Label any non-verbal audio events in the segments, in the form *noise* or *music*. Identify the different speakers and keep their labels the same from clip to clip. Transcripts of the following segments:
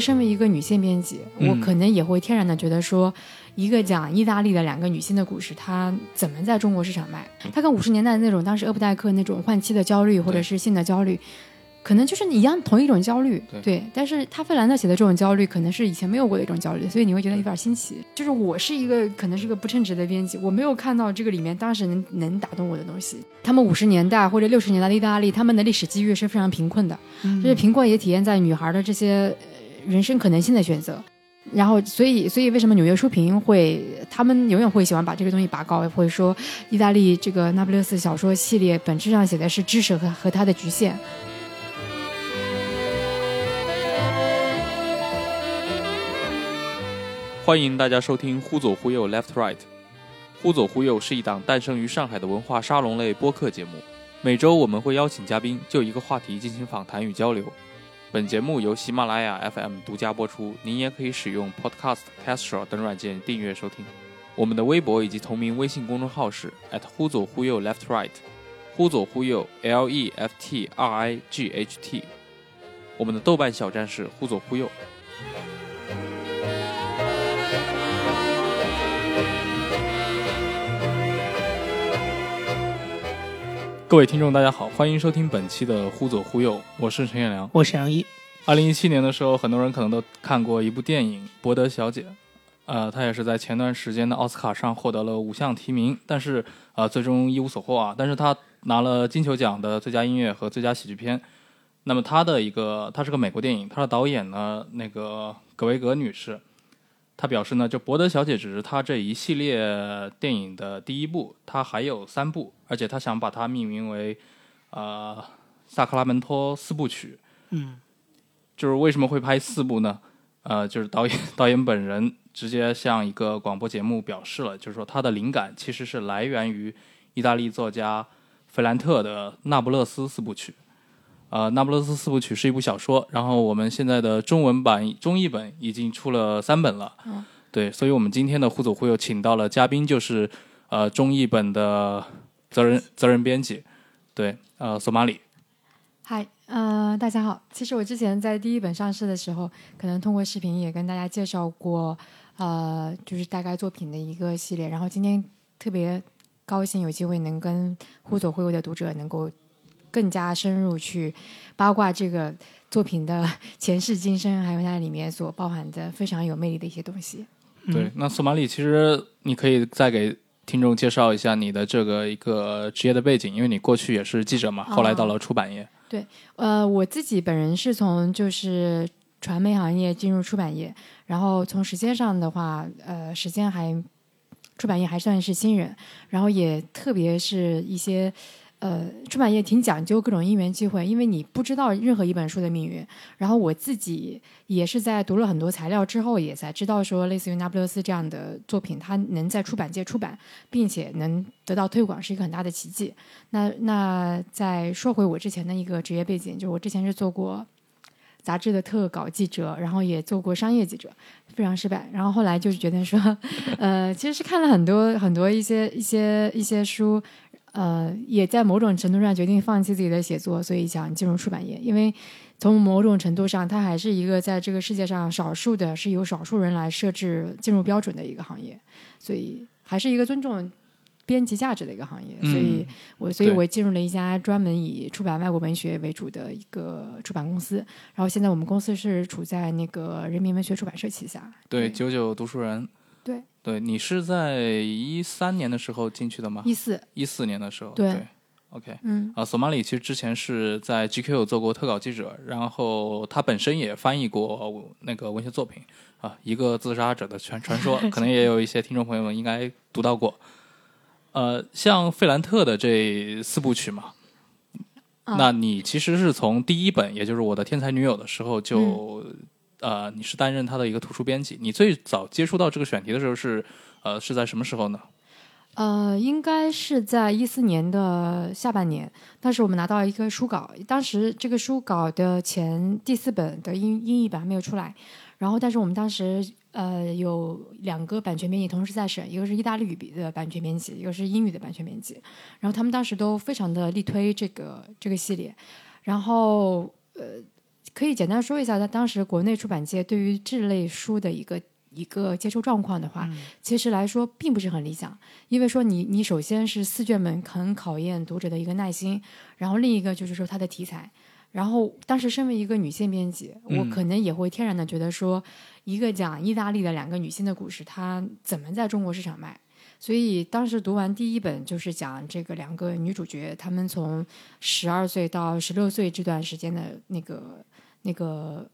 Speaker 1: 实身为一个女性编辑，我可能也会天然的觉得说，一个讲意大利的两个女性的故事，它怎么在中国市场卖？它跟五十年代那种当时厄布代克那种换妻的焦虑或者是性的焦虑。可能就是一样同一种焦虑，对，但是他费兰特写的这种焦虑，可能是以前没有过的一种焦虑，所以你会觉得有点新奇。就是我是一个可能是个不称职的编辑，我没有看到这个里面当时能能打动我的东西。他们五十年代或者六十年代的意大利，他们的历史机遇是非常贫困的，就是贫困也体现在女孩的这些人生可能性的选择。然后，所以，所以为什么纽约书评会他们永远会喜欢把这个东西拔高，会说意大利这个那不勒斯小说系列本质上写的是知识和和它的局限。
Speaker 2: 欢迎大家收听《忽左忽右 Left Right》。忽左忽右是一档诞生于上海的文化沙龙类播客节目。每周我们会邀请嘉宾就一个话题进行访谈与交流。本节目由喜马拉雅 FM 独家播出，您也可以使用 Podcast、Castro 等软件订阅收听。我们的微博以及同名微信公众号是忽左忽右 Left Right，忽左忽右 L E F T R I G H T。我们的豆瓣小站是忽左忽右。各位听众，大家好，欢迎收听本期的《忽左忽右》，我是陈彦良，
Speaker 3: 我是杨一。
Speaker 2: 二零一七年的时候，很多人可能都看过一部电影《博德小姐》，呃，她也是在前段时间的奥斯卡上获得了五项提名，但是呃，最终一无所获啊。但是她拿了金球奖的最佳音乐和最佳喜剧片。那么她的一个，她是个美国电影，她的导演呢，那个格维格女士。她表示呢，就《博德小姐》只是她这一系列电影的第一部，她还有三部，而且他想把它命名为，呃，萨克拉门托四部曲。
Speaker 3: 嗯，
Speaker 2: 就是为什么会拍四部呢？呃，就是导演 *laughs* 导演本人直接向一个广播节目表示了，就是说他的灵感其实是来源于意大利作家费兰特的《那不勒斯四部曲》。呃，《那不勒斯四部曲》是一部小说，然后我们现在的中文版中译本已经出了三本了。
Speaker 1: 嗯，
Speaker 2: 对，所以我们今天的互左互右请到了嘉宾，就是呃中译本的责任责任编辑，对，呃，索马里。
Speaker 1: 嗨，呃，大家好。其实我之前在第一本上市的时候，可能通过视频也跟大家介绍过，呃，就是大概作品的一个系列。然后今天特别高兴有机会能跟互左互右的读者能够。更加深入去八卦这个作品的 *laughs* 前世今生，还有它里面所包含的非常有魅力的一些东西。
Speaker 2: 对，那索马里，其实你可以再给听众介绍一下你的这个一个职业的背景，因为你过去也是记者嘛，后来到了出版业。
Speaker 1: 对，呃，我自己本人是从就是传媒行业进入出版业，然后从时间上的话，呃，时间还出版业还算是新人，然后也特别是一些。呃，出版业挺讲究各种因缘机会，因为你不知道任何一本书的命运。然后我自己也是在读了很多材料之后，也才知道说，类似于《那不勒斯》这样的作品，它能在出版界出版，并且能得到推广，是一个很大的奇迹。那那再说回我之前的一个职业背景，就是我之前是做过杂志的特稿记者，然后也做过商业记者，非常失败。然后后来就是觉得说，*laughs* 呃，其实是看了很多很多一些一些一些书。呃，也在某种程度上决定放弃自己的写作，所以想进入出版业。因为从某种程度上，它还是一个在这个世界上少数的是由少数人来设置进入标准的一个行业，所以还是一个尊重编辑价值的一个行业。所以我，所以我进入了一家专门以出版外国文学为主的一个出版公司。然后现在我们公司是处在那个人民文学出版社旗下。
Speaker 2: 对，九九读书人。
Speaker 1: 对。
Speaker 2: 对你是在一三年的时候进去的吗？
Speaker 1: 一四
Speaker 2: 一四年的时候。
Speaker 1: 对
Speaker 2: ，OK，
Speaker 1: 嗯
Speaker 2: 啊，索马里其实之前是在 GQ 做过特稿记者，然后他本身也翻译过那个文学作品啊，一个自杀者的传传说，可能也有一些听众朋友们应该读到过。呃，像费兰特的这四部曲嘛，那你其实是从第一本，也就是我的天才女友的时候就。呃，你是担任他的一个图书编辑。你最早接触到这个选题的时候是，呃，是在什么时候呢？
Speaker 1: 呃，应该是在一四年的下半年。当时我们拿到一个书稿，当时这个书稿的前第四本的英英译本还没有出来。然后，但是我们当时呃有两个版权编辑同时在审，一个是意大利语的版权编辑，一个是英语的版权编辑。然后他们当时都非常的力推这个这个系列。然后呃。可以简单说一下，在当时国内出版界对于这类书的一个一个接受状况的话，其实来说并不是很理想。因为说你你首先是四卷本很考验读者的一个耐心，然后另一个就是说它的题材。然后当时身为一个女性编辑，我可能也会天然的觉得说，一个讲意大利的两个女性的故事，它怎么在中国市场卖？所以当时读完第一本就是讲这个两个女主角，她们从十二岁到十六岁这段时间的那个那个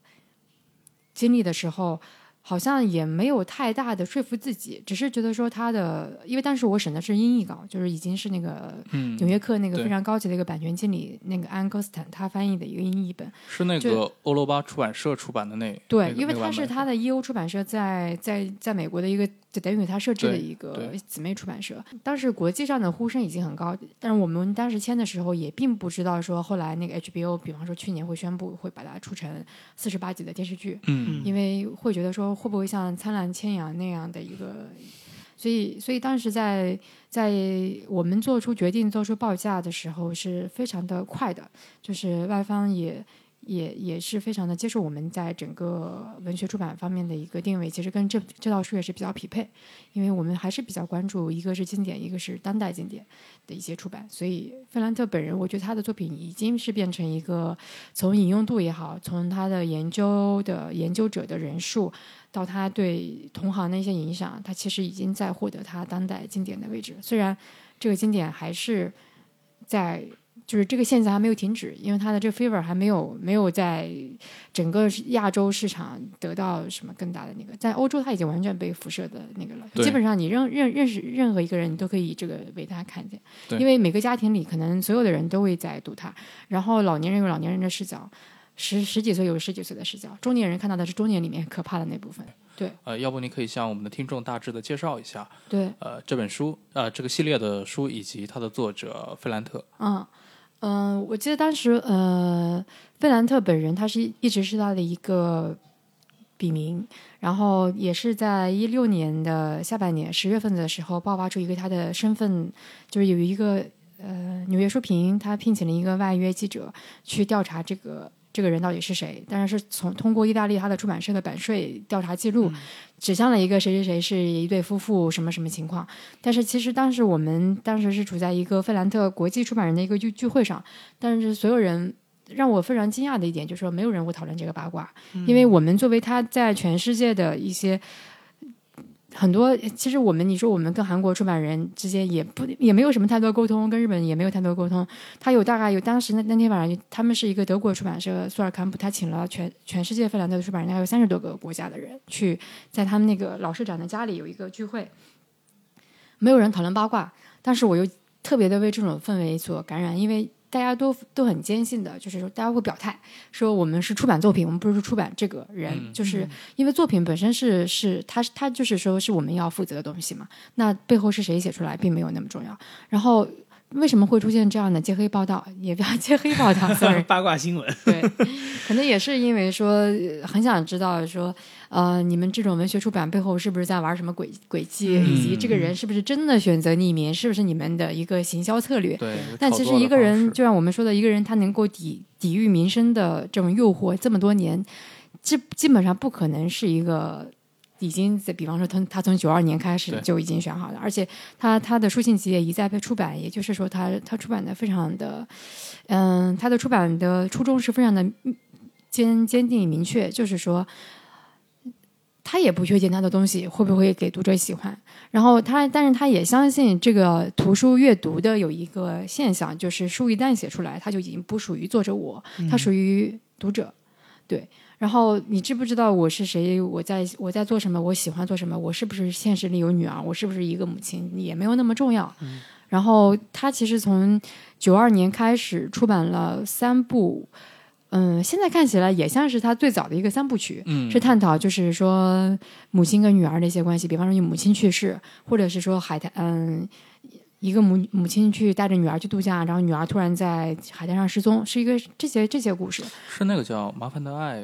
Speaker 1: 经历的时候。好像也没有太大的说服自己，只是觉得说他的，因为当时我审的是英译稿，就是已经是那个《纽约客》那个非常高级的一个版权经理那个安·格斯坦他翻译的一个英译本，
Speaker 2: 是那个欧罗巴出版社出版的那
Speaker 1: 对，因为他是他的 E.O 出版社在在在美国的一个。就等于他设置的一个姊妹出版社。当时国际上的呼声已经很高，但是我们当时签的时候也并不知道说后来那个 HBO，比方说去年会宣布会把它出成四十八集的电视剧。
Speaker 2: 嗯，
Speaker 1: 因为会觉得说会不会像《灿烂千阳》那样的一个，所以所以当时在在我们做出决定、做出报价的时候是非常的快的，就是外方也。也也是非常的接受我们在整个文学出版方面的一个定位，其实跟这这套书也是比较匹配，因为我们还是比较关注一个是经典，一个是当代经典的一些出版。所以费兰特本人，我觉得他的作品已经是变成一个从引用度也好，从他的研究的研究者的人数到他对同行的一些影响，他其实已经在获得他当代经典的位置。虽然这个经典还是在。就是这个现象还没有停止，因为它的这个 fever 还没有没有在整个亚洲市场得到什么更大的那个，在欧洲它已经完全被辐射的那个了。基本上你认认认识任何一个人，你都可以这个为他看见，因为每个家庭里可能所有的人都会在读它。然后老年人有老年人的视角，十十几岁有十几岁的视角，中年人看到的是中年里面可怕的那部分。对，
Speaker 2: 呃，要不你可以向我们的听众大致的介绍一下，
Speaker 1: 对，
Speaker 2: 呃，这本书，呃，这个系列的书以及它的作者费兰特，
Speaker 1: 嗯。嗯，我记得当时，呃，费兰特本人他是一直是他的一个笔名，然后也是在一六年的下半年十月份的时候爆发出一个他的身份，就是有一个呃纽约书评他聘请了一个外约记者去调查这个。这个人到底是谁？当然是从通过意大利他的出版社的版税调查记录，指向了一个谁谁谁是一对夫妇，什么什么情况。但是其实当时我们当时是处在一个费兰特国际出版人的一个聚聚会上，但是所有人让我非常惊讶的一点就是说，没有人会讨论这个八卦，因为我们作为他在全世界的一些。很多其实我们你说我们跟韩国出版人之间也不也没有什么太多沟通，跟日本也没有太多沟通。他有大概有当时那那天晚上，他们是一个德国出版社苏尔坎普，他请了全全世界费兰的出版人，大概有三十多个国家的人去在他们那个老社长的家里有一个聚会，没有人讨论八卦，但是我又特别的为这种氛围所感染，因为。大家都都很坚信的，就是说，大家会表态说，我们是出版作品，我们不是出版这个人，就是因为作品本身是是，他他就是说是我们要负责的东西嘛。那背后是谁写出来，并没有那么重要。然后为什么会出现这样的揭黑报道？也不要揭黑报道，*laughs* 算是
Speaker 3: 八卦新闻。
Speaker 1: 对，可能也是因为说很想知道说。呃，你们这种文学出版背后是不是在玩什么诡诡计？以及这个人是不是真的选择匿名？是不是你们的一个行销策略？
Speaker 2: 对。
Speaker 1: 但其实一个人，就像我们说的，一个人他能够抵抵御民生的这种诱惑这么多年，基基本上不可能是一个已经在，比方说他他从九二年开始就已经选好了，而且他他的书信集也一再被出版，也就是说他他出版的非常的，嗯，他的出版的初衷是非常的坚坚定明确，就是说。他也不确定他的东西会不会给读者喜欢，然后他，但是他也相信这个图书阅读的有一个现象，就是书一旦写出来，它就已经不属于作者我，它属于读者，对。然后你知不知道我是谁？我在我在做什么？我喜欢做什么？我是不是现实里有女儿？我是不是一个母亲？也没有那么重要。然后他其实从九二年开始出版了三部。嗯，现在看起来也像是他最早的一个三部曲，是探讨就是说母亲跟女儿的一些关系，比方说你母亲去世，或者是说海滩，嗯，一个母母亲去带着女儿去度假，然后女儿突然在海滩上失踪，是一个这些这些故事。
Speaker 2: 是那个叫《麻烦的爱》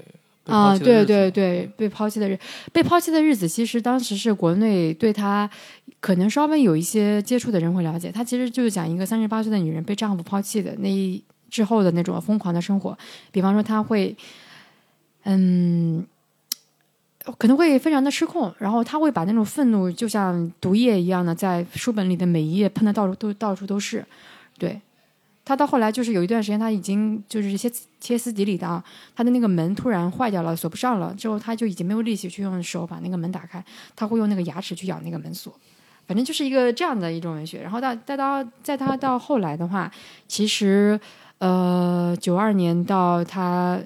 Speaker 1: 啊，对对对，被抛弃的日，被抛弃的日子，其实当时是国内对他可能稍微有一些接触的人会了解，他其实就是讲一个三十八岁的女人被丈夫抛弃的那一。之后的那种疯狂的生活，比方说他会，嗯，可能会非常的失控，然后他会把那种愤怒就像毒液一样的在书本里的每一页喷的到处都到处都是。对他到后来就是有一段时间他已经就是歇歇斯底里的啊，他的那个门突然坏掉了，锁不上了，之后他就已经没有力气去用手把那个门打开，他会用那个牙齿去咬那个门锁。反正就是一个这样的一种文学。然后到再到在他到后来的话，其实呃九二年到他。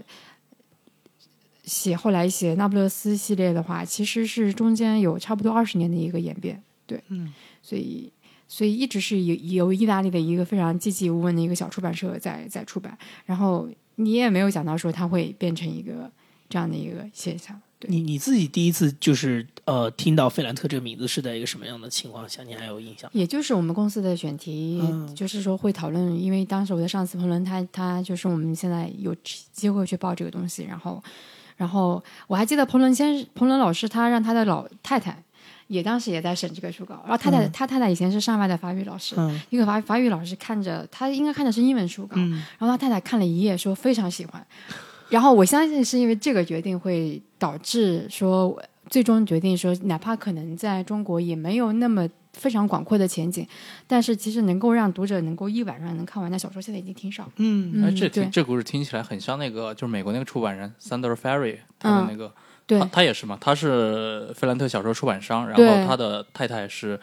Speaker 1: 写后来写那不勒斯系列的话，其实是中间有差不多二十年的一个演变，对，
Speaker 3: 嗯，
Speaker 1: 所以所以一直是由由意大利的一个非常寂寂无闻的一个小出版社在在出版，然后你也没有想到说它会变成一个这样的一个现象。对
Speaker 3: 你你自己第一次就是呃听到费兰特这个名字是在一个什么样的情况下？你还有印象？
Speaker 1: 也就是我们公司的选题，
Speaker 3: 嗯
Speaker 1: 就是说会讨论，因为当时我的上司彭伦他他就是我们现在有机会去报这个东西，然后然后我还记得彭伦先彭伦老师他让他的老太太也当时也在审这个书稿，然后太太、
Speaker 3: 嗯。
Speaker 1: 他太太以前是上外的法语老师，
Speaker 3: 嗯。
Speaker 1: 一个法法语老师看着他应该看的是英文书稿，
Speaker 3: 嗯。
Speaker 1: 然后他太太看了一页说非常喜欢，然后我相信是因为这个决定会导致说最终决定说，哪怕可能在中国也没有那么非常广阔的前景，但是其实能够让读者能够一晚上能看完的小说，现在已经挺少。
Speaker 3: 嗯。
Speaker 2: 哎，
Speaker 1: 嗯，
Speaker 2: 这听这故事听起来很像那个，就是美国那个出版人 Sander Ferry 他的那个，
Speaker 1: 对
Speaker 2: 他他也是嘛，他是费兰特小说出版商，然后他的太太是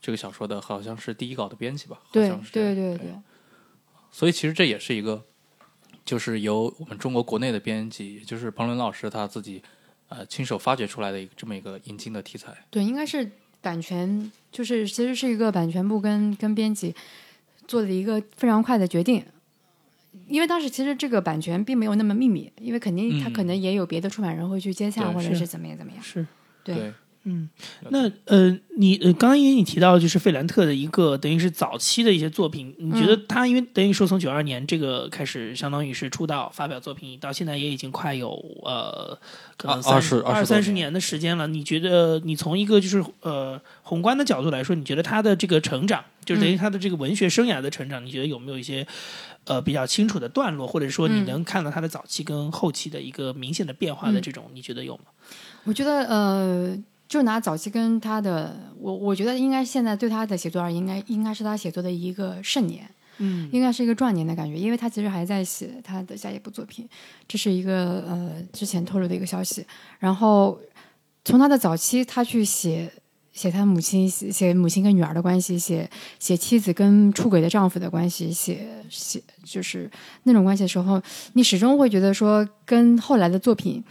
Speaker 2: 这个小说的好像是第一稿的编辑吧，好像是
Speaker 1: 对对对，
Speaker 2: 所以其实这也是一个，就是由我们中国国内的编辑，也就是彭伦老师他自己呃亲手发掘出来的一个这么一个引进的题材。
Speaker 1: 对，应该是版权，就是其实是一个版权部跟跟编辑做的一个非常快的决定。因为当时其实这个版权并没有那么秘密，因为肯定他
Speaker 2: 嗯
Speaker 1: 可能也有别的出版人会去接洽，或者是怎么样怎么样。
Speaker 3: 是。
Speaker 1: 对
Speaker 3: 嗯，那呃，你呃，刚刚因为你提到就是费兰特的一个等于是早期的一些作品，你觉得他因为等于说从九二年这个开始，相当于是出道发表作品，到现在也已经快有呃可能
Speaker 2: 二
Speaker 3: 三
Speaker 2: 20
Speaker 3: 二三十年的时间了。你觉得你从一个就是呃宏观的角度来说，你觉得他的这个成长，就是等于他的这个文学生涯的成长，你觉得有没有一些呃比较清楚的段落，或者说你
Speaker 1: 嗯。
Speaker 3: 能看到他的早期跟后期的一个明显的变化的
Speaker 1: 嗯。
Speaker 3: 这种，你觉得有吗？
Speaker 1: 我觉得呃，就拿早期跟他的，我我觉得应该现在对他的写作而言，应该应该是他写作的一个盛年，
Speaker 3: 嗯
Speaker 1: 应该是一个壮年的感觉，因为他其实还在写他的下一部作品，这是一个呃之前透露的一个消息。然后从他的早期，他去写写他母亲，写写母亲跟女儿的关系，写写妻子跟出轨的丈夫的关系，写写就是那种关系的时候，你始终会觉得说跟后来的作品。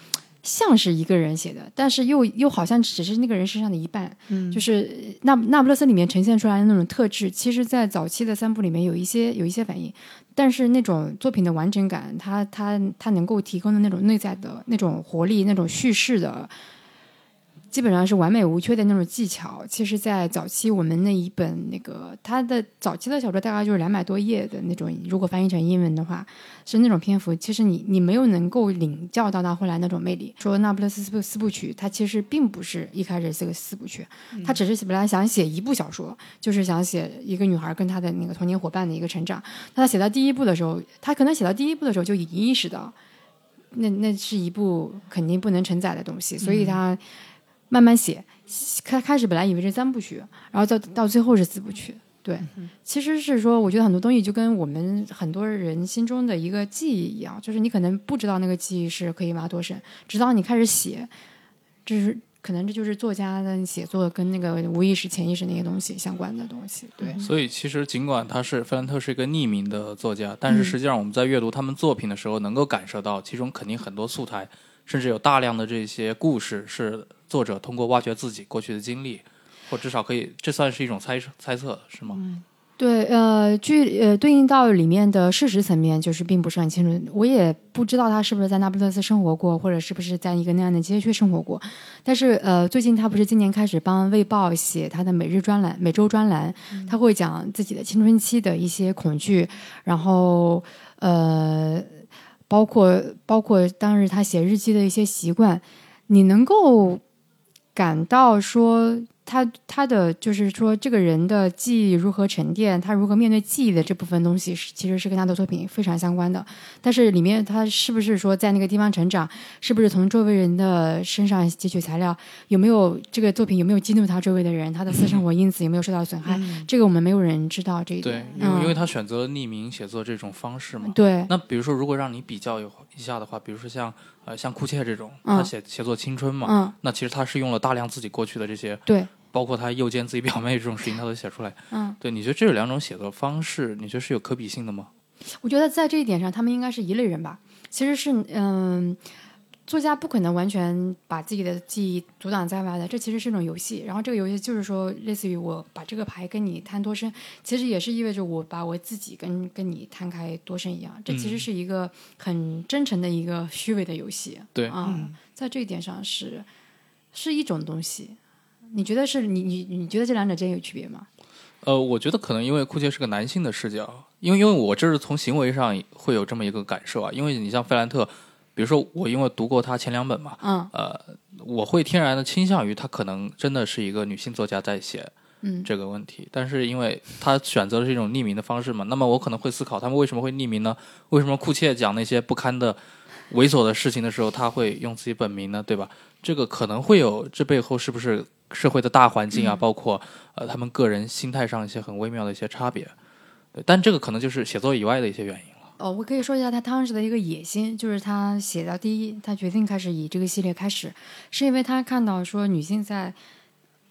Speaker 1: 像是一个人写的，但是又又好像只是那个人身上的一半，
Speaker 3: 嗯。
Speaker 1: 就是那那不勒斯里面呈现出来的那种特质，其实，在早期的三部里面有一些有一些反应，但是那种作品的完整感，它它它能够提供的那种内在的那种活力，那种叙事的，基本上是完美无缺的那种技巧。其实，在早期我们那一本那个他的早期的小说大概就是两百多页的那种，如果翻译成英文的话，是那种篇幅。其实你你没有能够领教到他后来那种魅力。说《那不勒斯四部四部曲》，它其实并不是一开始是个四部曲，他只是本来想写一部小说，就是想写一个女孩跟她的那个童年伙伴的一个成长。他写到第一部的时候，他可能写到第一部的时候就已经意识到，那那是一部肯定不能承载的东西，所以他慢慢写。开开始本来以为是三部曲，然后到到最后是四部曲。对，其实是说，我觉得很多东西就跟我们很多人心中的一个记忆一样，就是你可能不知道那个记忆是可以挖多深，直到你开始写，这是可能这就是作家的写作跟那个无意识、潜意识那些东西相关的东西。对，
Speaker 2: 所以其实尽管他是费兰特是一个匿名的作家，但是
Speaker 1: 嗯
Speaker 2: 实际上我们在阅读他们作品的时候，能够感受到其中肯定很多素材，甚至有大量的这些故事是作者通过挖掘自己过去的经历，或至少可以这算是一种猜测猜测是吗？
Speaker 1: 对，呃，据呃对应到里面的事实层面，就是并不是很清楚。我也不知道他是不是在那不勒斯生活过，或者是不是在一个那样的街区生活过。但是呃，最近他不是今年开始帮《卫报》写他的每日专栏、每周专栏，他会讲自己的青春期的一些恐惧，然后呃，包括包括当日他写日记的一些习惯，你能够感到说他他的就是说，这个人的记忆如何沉淀，他如何面对记忆的这部分东西，是其实是跟他的作品非常相关的。但是里面他是不是说在那个地方成长，是不是从周围人的身上汲取材料，有没有这个作品有没有激怒他周围的人，他的私生活因此有没有受到损害，这个我们没有人知道这一
Speaker 2: 对
Speaker 1: 点。，
Speaker 2: 因为因为
Speaker 1: 嗯
Speaker 2: 他选择了匿名写作这种方式嘛。
Speaker 1: 对
Speaker 2: 那比如说，如果让你比较一下的话，比如说像呃像库切这种，
Speaker 1: 嗯
Speaker 2: 他写写作青春嘛，
Speaker 1: 嗯
Speaker 2: 那其实他是用了大量自己过去的这些，
Speaker 1: 对
Speaker 2: 包括他诱奸自己表妹这种事情，他都写出来。
Speaker 1: 嗯，
Speaker 2: 对，你觉得这两种写作方式，你觉得是有可比性的吗？
Speaker 1: 我觉得在这一点上，他们应该是一类人吧。其实是嗯。作家不可能完全把自己的记忆阻挡在外的，这其实是一种游戏。然后这个游戏就是说，类似于我把这个牌跟你摊多深，其实也是意味着我把我自己跟跟你摊开多深一样。这其实是一个很真诚的一个虚伪的游戏。
Speaker 2: 对
Speaker 1: 啊、在这一点上是是一种东西。你觉得是你你你觉得这两者之间有区别吗？
Speaker 2: 呃，我觉得可能因为库切是个男性的视角，因为因为我这是从行为上会有这么一个感受啊，因为你像费兰特，比如说我因为读过他前两本嘛，
Speaker 1: 嗯
Speaker 2: 呃，我会天然的倾向于他可能真的是一个女性作家在写
Speaker 1: 嗯
Speaker 2: 这个问题，但是因为他选择的是一种匿名的方式嘛，那么我可能会思考他们为什么会匿名呢？为什么库切讲那些不堪的、猥琐的事情的时候，他会用自己本名呢？对吧？这个可能会有这背后是不是社会的大环境啊，包括呃他们个人心态上一些很微妙的一些差别。但这个可能就是写作以外的一些原因了。
Speaker 1: 哦，我可以说一下他当时的一个野心，就是他写到第一，他决定开始以这个系列开始，是因为他看到说女性在，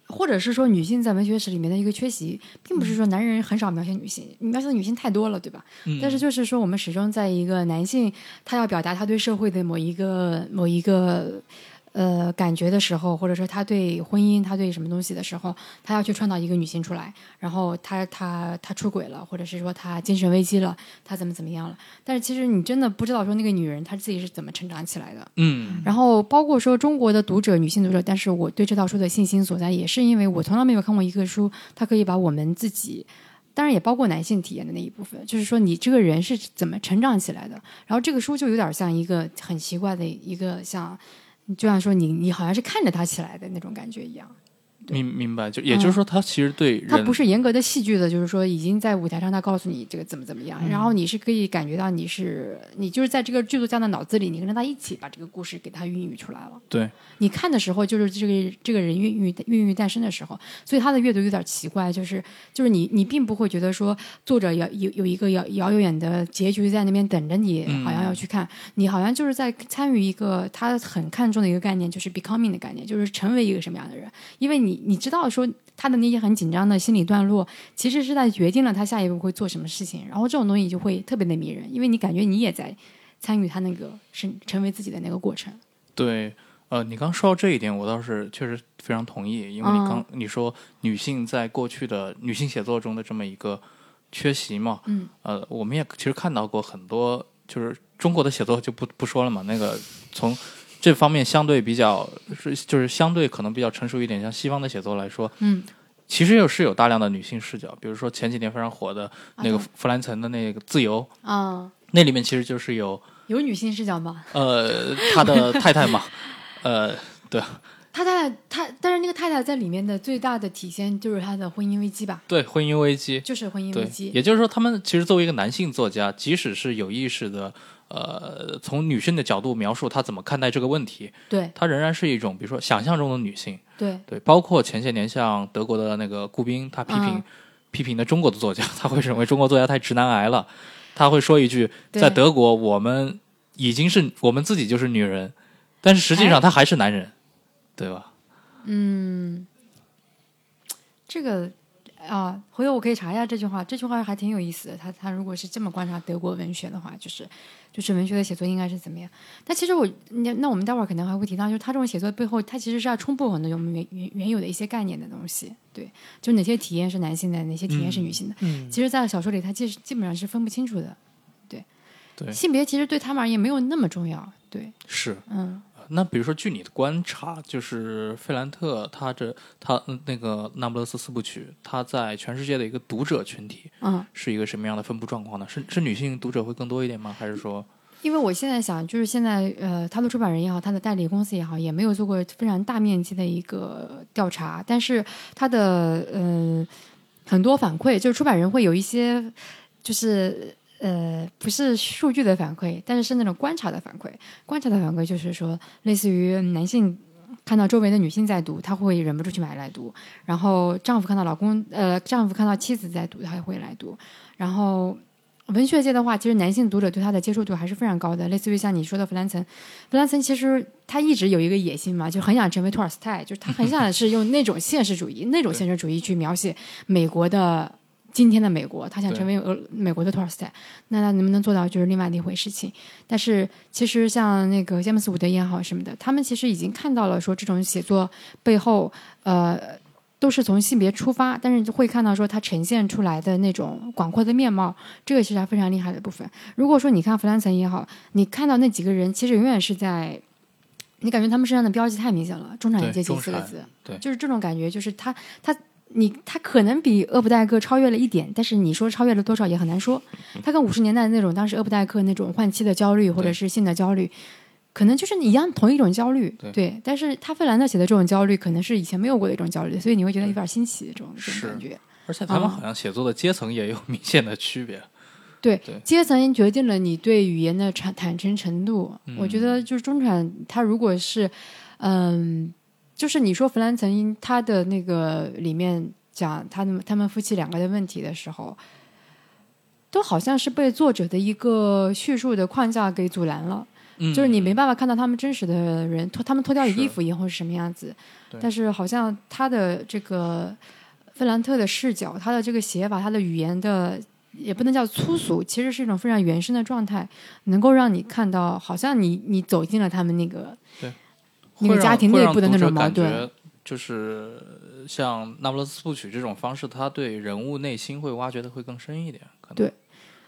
Speaker 1: 或者是说女性在文学史里面的一个缺席，并不是说男人很少描写女性，描写的女性太多了，对吧？
Speaker 2: 嗯
Speaker 1: 但是就是说，我们始终在一个男性他要表达他对社会的某一个某一个呃感觉的时候，或者说他对婚姻、他对什么东西的时候，他要去创造一个女性出来，然后他他他出轨了，或者是说他精神危机了，他怎么怎么样了。但是其实你真的不知道说那个女人她自己是怎么成长起来的。
Speaker 2: 嗯
Speaker 1: 然后包括说中国的读者，女性读者，但是我对这套书的信心所在，也是因为我从来没有看过一个书，它可以把我们自己。当然也包括男性体验的那一部分，就是说你这个人是怎么成长起来的。然后这个书就有点像一个很奇怪的一个像，就像说你你好像是看着他起来的那种感觉一样。对。
Speaker 2: 明明白，就也就是说，他其实对人，
Speaker 1: 它不是严格的戏剧的，就是说已经在舞台上他告诉你这个怎么怎么样，然后你是可以感觉到你是你就是在这个剧作家的脑子里，你跟他一起把这个故事给他孕育出来了。
Speaker 2: 对。
Speaker 1: 你看的时候，就是这个这个人孕育孕育诞生的时候，所以他的阅读有点奇怪，就是就是你你并不会觉得说作者要有有一个遥遥远的结局在那边等着你，
Speaker 2: 嗯。
Speaker 1: 好像要去看，你好像就是在参与一个他很看重的一个概念，就是 becoming 的概念，就是成为一个什么样的人，因为你你知道说他的那些很紧张的心理段落，其实是在决定了他下一步会做什么事情，然后这种东西就会特别的迷人，因为你感觉你也在参与他那个是成为自己的那个过程。
Speaker 2: 对，呃，你刚说到这一点，我倒是确实非常同意，因为你刚、
Speaker 1: 嗯
Speaker 2: 你说女性在过去的女性写作中的这么一个缺席嘛，
Speaker 1: 嗯，
Speaker 2: 呃，我们也其实看到过很多，就是中国的写作就不不说了嘛，那个从这方面相对比较是就是相对可能比较成熟一点，像西方的写作来说，
Speaker 1: 嗯，
Speaker 2: 其实又是有大量的女性视角，比如说前几年非常火的那个
Speaker 1: 啊
Speaker 2: 弗兰岑的那个《自由》，
Speaker 1: 啊，
Speaker 2: 那里面其实就是有
Speaker 1: 有女性视角吗？
Speaker 2: 呃他的太太嘛，*laughs* 呃，对。
Speaker 1: 他太太，他但是那个太太在里面的最大的体现就是她的婚姻危机吧，
Speaker 2: 对婚姻危机，
Speaker 1: 就是婚姻危，机。
Speaker 2: 也就是说，他们其实作为一个男性作家，即使是有意识的，呃，从女性的角度描述她怎么看待这个问题，
Speaker 1: 对。
Speaker 2: 她仍然是一种，比如说想象中的女性。
Speaker 1: 对。
Speaker 2: 对，包括前些年像德国的那个顾斌，他批评、
Speaker 1: 嗯。
Speaker 2: 批评的中国的作家，他会认为中国作家太直男癌了，*laughs* 他会说一句，在德国我们已经是我们自己就是女人，但是实际上
Speaker 1: 哎。
Speaker 2: 他还是男人，对吧？嗯。
Speaker 1: 这个啊，回头我可以查一下这句话，这句话还挺有意思的。他他如果是这么观察德国文学的话，就是就是文学的写作应该是怎么样？但其实我那那我们待会儿可能还会提到，就是他这种写作背后，他其实是要冲破很多我们原原原有的一些概念的东西。对，就哪些体验是男性的，哪些体验是女性的。
Speaker 3: 嗯，
Speaker 1: 其实，在小说里，他基基本上是分不清楚的。对，
Speaker 2: 对
Speaker 1: 性别其实对他们而言没有那么重要。对，
Speaker 2: 是。
Speaker 1: 嗯
Speaker 2: 那比如说，据你的观察，就是费兰特他这他嗯那个《那不勒斯四部曲》，他在全世界的一个读者群体
Speaker 1: 嗯，
Speaker 2: 是一个什么样的分布状况呢？是是女性读者会更多一点吗？还是说，
Speaker 1: 因为我现在想，就是现在呃，他的出版人也好，他的代理公司也好，也没有做过非常大面积的一个调查，但是他的嗯、很多反馈，就是出版人会有一些就是。呃，不是数据的反馈，但是是那种观察的反馈。观察的反馈就是说，类似于男性看到周围的女性在读，他会忍不住去买来读；然后丈夫看到老公，呃，丈夫看到妻子在读，他也会来读。然后文学界的话，其实男性读者对他的接受度还是非常高的。类似于像你说的弗兰岑，弗兰岑其实他一直有一个野心嘛，就很想成为托尔斯泰，就是他很想是用那种现实主义、那种现实主义去描写美国的。今天的美国，他想成为俄美国的托尔斯泰，那他能不能做到就是另外的一回事情。但是其实像那个詹姆斯伍德也好什么的，他们其实已经看到了说这种写作背后，呃，都是从性别出发，但是会看到说它呈现出来的那种广阔的面貌，这个其实还非常厉害的部分。如果说你看弗兰岑也好，你看到那几个人，其实永远是在。你感觉他们身上的标记太明显了，中产阶级四个字，
Speaker 2: 对
Speaker 1: 就是这种感觉，就是他他你他可能比厄普代克超越了一点，但是你说超越了多少也很难说。他跟五十年代那种当时厄普代克那种换妻的焦虑或者是性的焦虑，可能就是一样同一种焦虑，
Speaker 2: 对
Speaker 1: 但是他费兰特写的这种焦虑，可能是以前没有过的一种焦虑，所以你会觉得有点新奇，这种这种感觉。
Speaker 2: 而且他们
Speaker 1: 啊
Speaker 2: 好像写作的阶层也有明显的区别。
Speaker 1: 对
Speaker 2: 对
Speaker 1: 阶层决定了你对语言的坦坦诚程度。我觉得就是中产，他如果是，嗯，就是你说弗兰岑他的那个里面讲他们他们夫妻两个的问题的时候，都好像是被作者的一个叙述的框架给阻拦了。
Speaker 2: 嗯，
Speaker 1: 就是你没办法看到他们真实的人脱他们脱掉衣服以后是什么样子
Speaker 2: 对，
Speaker 1: 但是好像他的这个费兰特的视角，他的这个写法，他的语言的也不能叫粗俗，其实是一种非常原生的状态，能够让你看到，好像你你走进了他们那个那个家庭内部的那种矛盾。
Speaker 2: 觉就是像《那不勒斯部曲》这种方式，他对人物内心会挖掘的会更深一点。可能
Speaker 1: 对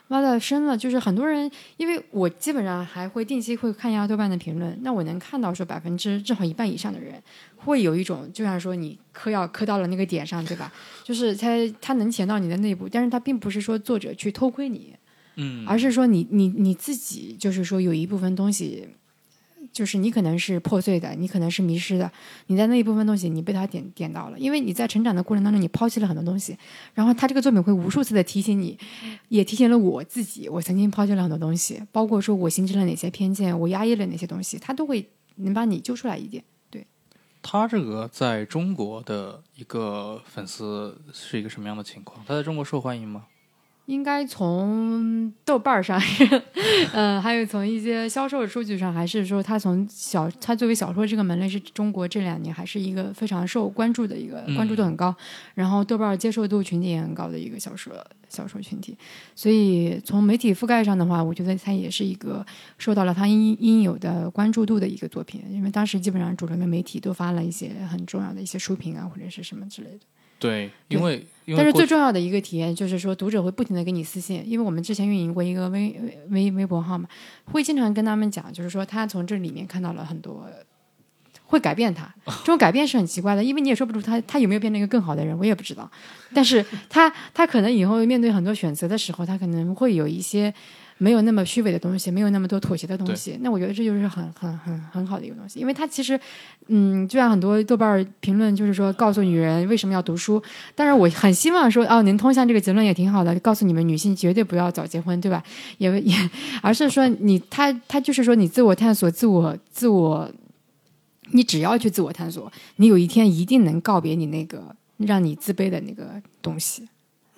Speaker 1: 挖的深了，就是很多人，因为我基本上还会定期会看一下豆瓣的评论，那我能看到说百分之至少一半以上的人会有一种，就像说你嗑药嗑到了那个点上，对吧？就是他他能潜到你的内部，但是他并不是说作者去偷窥你，
Speaker 2: 嗯，
Speaker 1: 而是说你你你自己就是说有一部分东西。就是你可能是破碎的，你可能是迷失的，你在那一部分东西你被他点点到了，因为你在成长的过程当中你抛弃了很多东西，然后他这个作品会无数次的提醒你，也提醒了我自己，我曾经抛弃了很多东西，包括说我形成了哪些偏见，我压抑了哪些东西，他都会能把你揪出来一点。
Speaker 2: 对他这个在中国的一个粉丝是一个什么样的情况？他在中国受欢迎吗？
Speaker 1: 应该从豆瓣儿上，*laughs* 呃，还有从一些销售数据上，还是说它从小，它作为小说这个门类，是中国这两年还是一个非常受关注的一个
Speaker 2: 嗯
Speaker 1: 关注度很高，然后豆瓣儿接受度群体也很高的一个小说小说群体。所以从媒体覆盖上的话，我觉得它也是一个受到了它应应有的关注度的一个作品，因为当时基本上主流的媒体都发了一些很重要的一些书评啊，或者是什么之类的。
Speaker 2: 对，因为
Speaker 1: 但是最重要的一个体验就是说，读者会不停的给你私信，因为我们之前运营过一个微微微博号嘛，会经常跟他们讲，就是说他从这里面看到了很多。会改变他，*laughs* 这种改变是很奇怪的，因为你也说不出他他有没有变成一个更好的人，我也不知道。但是他他可能以后面对很多选择的时候，他可能会有一些没有那么虚伪的东西，没有那么多妥协的东西。那我觉得这就是很很很很好的一个东西，因为它其实，嗯，就像很多豆瓣评论，就是说告诉女人为什么要读书。但是，我很希望说，哦，能通向这个结论也挺好的，告诉你们女性绝对不要早结婚，对吧？*laughs* 也也，而是说你他他就是说你自我探索、自我自我，你只要去自我探索，你有一天一定能告别你那个让你自卑的那个东西。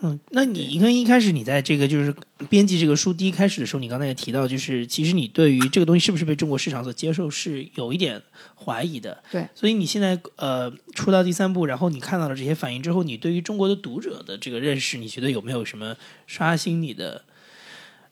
Speaker 3: 嗯，那你跟一开始你在这个就是编辑这个书第一开始的时候，你刚才也提到，就是其实你对于这个东西是不是被中国市场所接受是有一点怀疑的。
Speaker 1: 对，
Speaker 3: 所以你现在呃出到第三部，然后你看到了这些反应之后，你对于中国的读者的这个认识，你觉得有没有什么刷新你的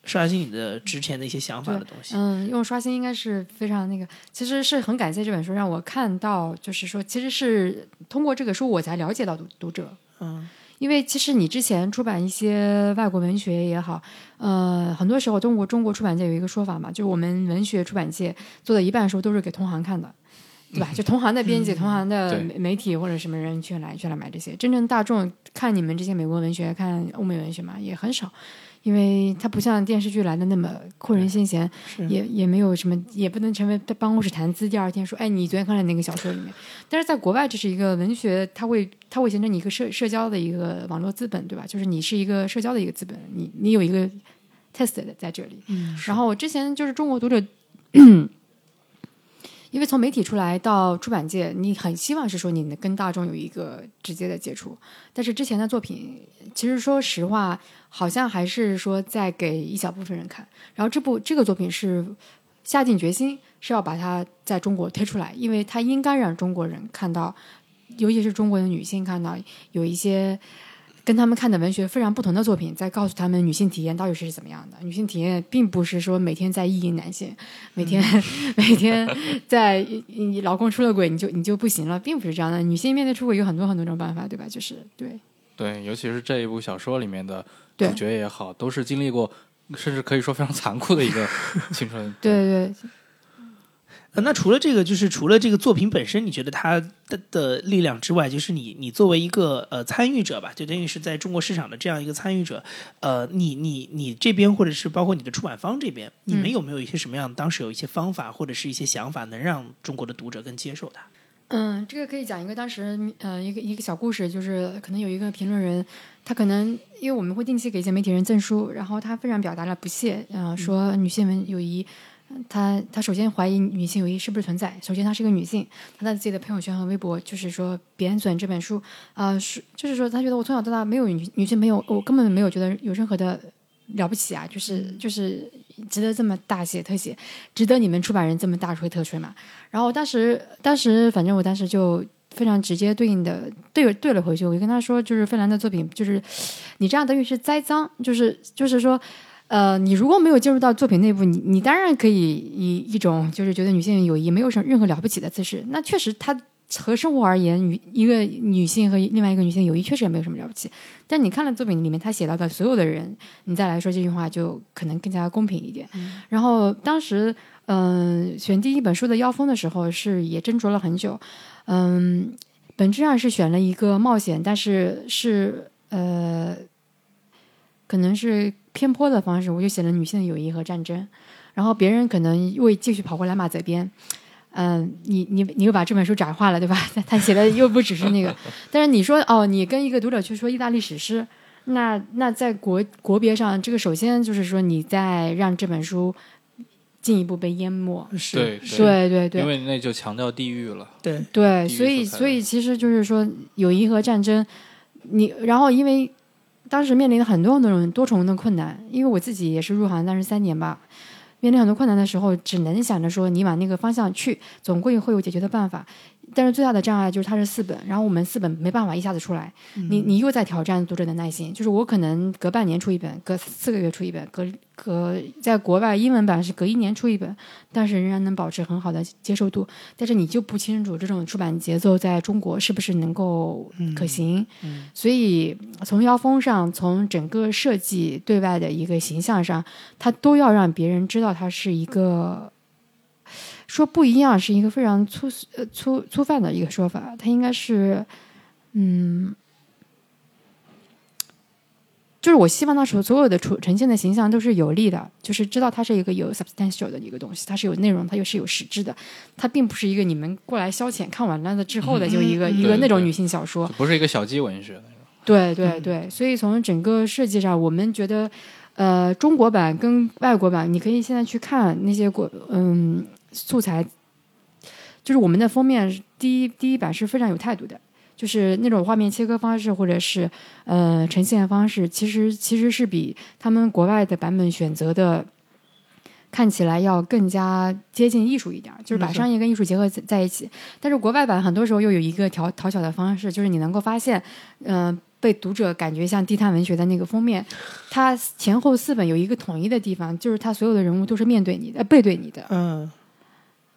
Speaker 3: 刷新你的之前的一些想法的东西？
Speaker 1: 嗯，用刷新应该是非常那个，其实是很感谢这本书让我看到，就是说，其实是通过这个书我才了解到读读者。
Speaker 3: 嗯，
Speaker 1: 因为其实你之前出版一些外国文学也好，呃，很多时候中国中国出版界有一个说法嘛，就是我们文学出版界做的一半的时候都是给同行看的。对吧？就同行的编辑、同行的媒媒体或者什么人去来去来买这些，真正大众看你们这些美国文学、看欧美文学嘛，也很少，因为它不像电视剧来的那么扣人心弦，也也没有什么，也不能成为办公室谈资。第二天说，哎，你昨天看了哪个小说里面？但是在国外，这是一个文学，它会它会形成你一个社社交的一个网络资本，对吧？就是你是一个社交的一个资本，你你有一个 test 的在这里。
Speaker 3: 嗯，
Speaker 1: 然后我之前就是中国读者，因为从媒体出来到出版界，你很希望是说你能跟大众有一个直接的接触，但是之前的作品，其实说实话，好像还是说在给一小部分人看。然后这部这个作品是下定决心是要把它在中国推出来，因为它应该让中国人看到，尤其是中国的女性看到有一些。跟他们看的文学非常不同的作品，在告诉他们女性体验到底是怎么样的。女性体验并不是说每天在意淫男性，每天、*laughs* 每天在你老公出了轨你就你就不行了，并不是这样的。女性面对出轨有很多很多种办法，对吧？就是对
Speaker 2: 对，尤其是这一部小说里面的
Speaker 1: 对
Speaker 2: 主角也好，都是经历过，甚至可以说非常残酷的一个 *laughs* 青春。
Speaker 1: 对对，
Speaker 3: 呃那除了这个，就是除了这个作品本身，你觉得它的的力量之外，就是你你作为一个呃参与者吧，就等于是在中国市场的这样一个参与者，呃，你你你这边或者是包括你的出版方这边，你们有没有一些什么样当时有一些方法或者是一些想法，能让中国的读者更接受它？
Speaker 1: 嗯，这个可以讲一个当时呃一个一个小故事，就是可能有一个评论人，他可能因为我们会定期给一些媒体人赠书，然后他非常表达了不屑，呃，说女性文友谊。他他首先怀疑女性友谊是不是存在。首先，她是一个女性，她在自己的朋友圈和微博就是说贬损这本书，啊、是就是说她觉得我从小到大没有女女性朋友，我根本没有觉得有任何的了不起啊，就是就是值得这么大写特写，值得你们出版人这么大吹特吹嘛。然后当时当时反正我当时就非常直接对应的对对了回去，我就跟他说，就是芬兰的作品，就是你这样等于是栽赃，就是就是说。呃，你如果没有进入到作品内部，你你当然可以以一种就是觉得女性友谊没有什么任何了不起的姿势。那确实，他和生活而言，女一个女性和另外一个女性友谊确实也没有什么了不起。但你看了作品里面他写到的所有的人，你再来说这句话，就可能更加公平一点。然后当时，嗯、选第一本书的腰封的时候，是也斟酌了很久。嗯，本质上是选了一个冒险，但是是呃，可能是偏颇的方式，我就写了女性的友谊和战争。然后别人可能又继续跑过来骂责编，嗯，你你你又把这本书窄化了，对吧？他 *laughs* 他写的又不只是那个，*laughs* 但是你说哦，你跟一个读者去说意大利史诗，那那在国国别上，这个首先就是说你在让这本书进一步被淹没。
Speaker 3: 是
Speaker 2: 对
Speaker 1: 对对对。
Speaker 2: 因，为那就强调地域了。
Speaker 3: 对，
Speaker 1: 对，所以
Speaker 2: 所
Speaker 1: 以其实就是说，友谊和战争，你然后因为当时面临了很多很多种多重的困难，因为我自己也是入行当时三年吧，面临很多困难的时候，只能想着说你往那个方向去，总归会有解决的办法。但是最大的障碍就是它是四本，然后我们四本没办法一下子出来，你你又在挑战读者的耐心。就是我可能隔半年出一本，隔四个月出一本，隔隔在国外英文版是隔一年出一本，但是仍然能保持很好的接受度。但是你就不清楚这种出版节奏在中国是不是能够可行，所以从腰封上，从整个设计对外的一个形象上，它都要让别人知道它是一个。说不一样是一个非常粗呃粗粗泛的一个说法，它应该是，嗯，就是我希望它所所有的出呈现的形象都是有力的，就是知道它是一个有 substantial 的一个东西，它是有内容，它又是有实质的，它并不是一个你们过来消遣看完了的之后的就一个、一个那种女性小说
Speaker 2: 就，不是一个小鸡文学那种。
Speaker 1: 对对对，所以从整个设计上，我们觉得，呃，中国版跟外国版，你可以现在去看那些国嗯素材，就是我们的封面第一第一版是非常有态度的，就是那种画面切割方式或者是呃呈现方式，其实其实是比他们国外的版本选择的。看起来要更加接近艺术一点，就是把商业跟艺术结合在在一起。但是国外版很多时候又有一个调讨巧的方式，就是你能够发现，嗯、被读者感觉像地摊文学的那个封面，它前后四本有一个统一的地方，就是它所有的人物都是面对你的、呃背对你的，
Speaker 3: 嗯，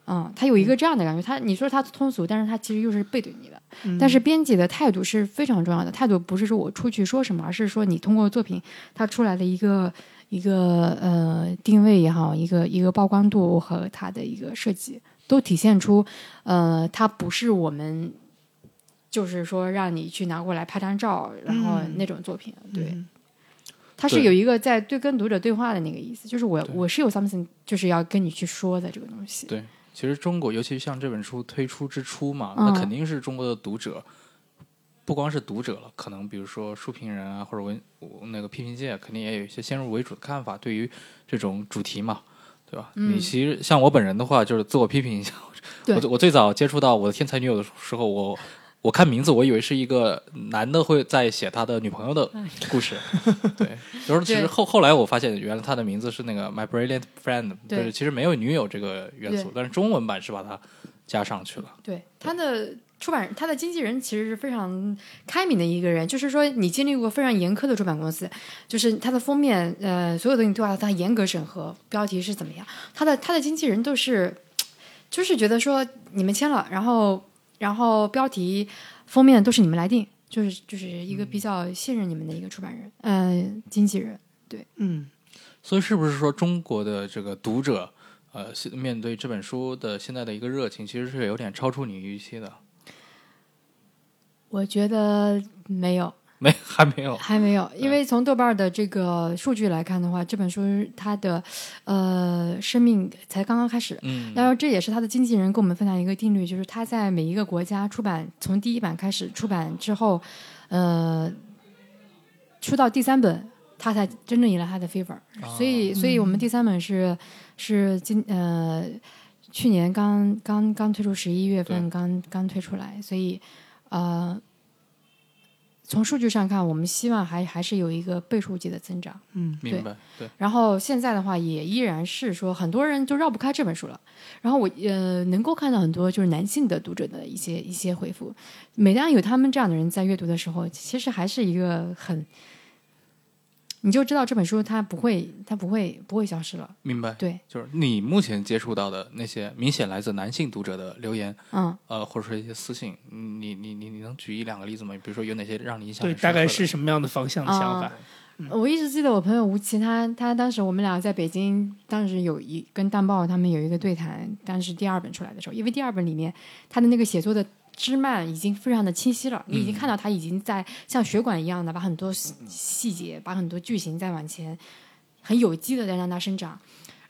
Speaker 1: 嗯，他有一个这样的感觉。他你说他通俗，但是他其实又是背对你的。
Speaker 3: 嗯
Speaker 1: 但是编辑的态度是非常重要的，态度不是说我出去说什么，而是说你通过作品它出来的一个一个呃定位也好，一个一个曝光度和它的一个设计，都体现出，呃，它不是我们就是说让你去拿过来拍张照，然后
Speaker 3: 嗯
Speaker 1: 那种作品，对。他是有一个在对跟读者对话的那个意思，就是我我是有 something 就是要跟你去说的这个东西。
Speaker 2: 对，其实中国，尤其像这本书推出之初嘛，
Speaker 1: 嗯
Speaker 2: 那肯定是中国的读者，不光是读者了，可能比如说书评人啊，或者文那个批评界，肯定也有一些先入为主的看法，对于这种主题嘛，对吧？
Speaker 1: 嗯
Speaker 2: 你其实像我本人的话，就是自我批评一下，我我最早接触到我的天才女友的时候，我。我看名字，我以为是一个男的会在写他的女朋友的故事，*laughs* 对，就是其实后后来我发现，原来他的名字是那个 My Brilliant Friend，
Speaker 1: 对。
Speaker 2: 就是其实没有女友这个元素，但是中文版是把它加上去了。
Speaker 1: 对，他的出版，他的经纪人其实是非常开明的一个人，就是说你经历过非常严苛的出版公司，就是他的封面，呃，所有东西都要他严格审核，标题是怎么样，他的他的经纪人都是，就是觉得说你们签了，然后然后标题、封面都是你们来定，就是就是一个比较信任你们的一个出版人，呃，经纪人。
Speaker 3: 对嗯，
Speaker 2: 所以是不是说中国的这个读者，呃，现面对这本书的现在的一个热情，其实是有点超出你预期的？
Speaker 1: 我觉得没有，
Speaker 2: 没，*laughs* 还没有。
Speaker 1: 还没有，因为从豆瓣的这个数据来看的话，这本书它的呃生命才刚刚开始。
Speaker 2: 嗯，
Speaker 1: 然后这也是他的经纪人跟我们分享一个定律，就是他在每一个国家出版，从第一版开始出版之后，呃，出到第三本，他才真正迎来他的 favor。所以，所以我们第三本是是今呃去年刚刚刚推出，十一月份刚刚推出来，所以呃。从数据上看，我们希望还还是有一个倍数级的增长。
Speaker 2: 嗯明白。对，
Speaker 1: 然后现在的话，也依然是说很多人就绕不开这本书了。然后我呃能够看到很多就是男性的读者的一些一些回复。每当有他们这样的人在阅读的时候，其实还是一个很，你就知道这本书它不会它不会不会消失了。
Speaker 2: 明白。
Speaker 1: 对，
Speaker 2: 就是你目前接触到的那些明显来自男性读者的留言，
Speaker 1: 嗯，
Speaker 2: 呃，或者说一些私信，你你你你能举一两个例子吗？比如说有哪些让你印象
Speaker 3: 对，大概是什么样的方向的想法？
Speaker 1: 我一直记得我朋友吴奇，他他当时我们俩在北京，当时有一跟淡豹他们有一个对谈，当时第二本出来的时候，因为第二本里面他的那个写作的枝蔓已经非常的清晰了，你已经看到它已经在像血管一样的把很多细细节，把很多剧情在往前很有机的在让它生长，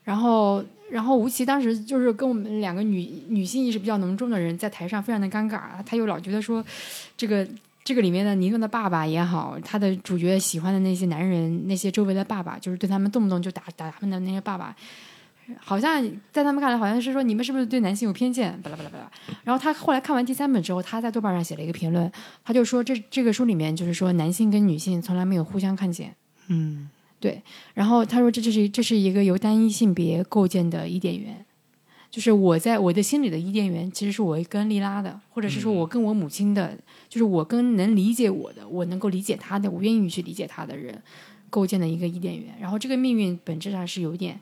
Speaker 1: 然后。然后吴奇当时就是跟我们两个女女性意识比较浓重的人在台上非常的尴尬，他又老觉得说，这个这个里面的尼诺的爸爸也好，他的主角喜欢的那些男人，那些周围的爸爸，就是对他们动不动就打打他们的那些爸爸，好像在他们看来好像是说你们是不是对男性有偏见？巴拉巴拉巴拉。然后他后来看完第三本之后，他在豆瓣上写了一个评论，他就说这这个书里面就是说男性跟女性从来没有互相看见。
Speaker 3: 嗯
Speaker 1: 对，然后他说这这是这是一个由单一性别构建的伊甸园，就是我在我的心里的伊甸园，其实是我跟莉拉的，或者是说我跟我母亲的，就是我跟能理解我的，我能够理解他的，我愿意去理解他的人构建的一个伊甸园。然后这个命运本质上是有点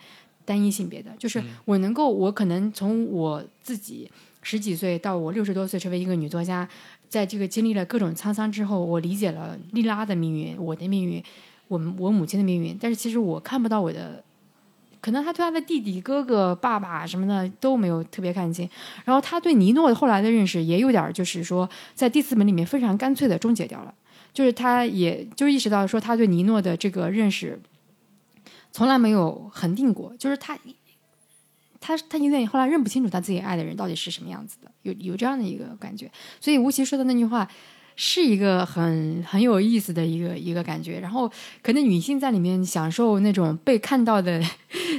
Speaker 1: 单一性别的，就是我能够，我可能从我自己十几岁到我六十多岁成为一个女作家，在这个经历了各种沧桑之后，我理解了莉拉的命运，我的命运。我们我母亲的命运，但是其实我看不到我的，可能他对他的弟弟、哥哥、爸爸什么的都没有特别看清。然后他对尼诺后来的认识也有点，就是说在第四本里面非常干脆的终结掉了，就是他也就意识到说他对尼诺的这个认识从来没有恒定过，就是他他他有点后来认不清楚他自己爱的人到底是什么样子的，有有这样的一个感觉。所以吴奇说的那句话。是一个很很有意思的一个一个感觉，然后可能女性在里面享受那种被看到的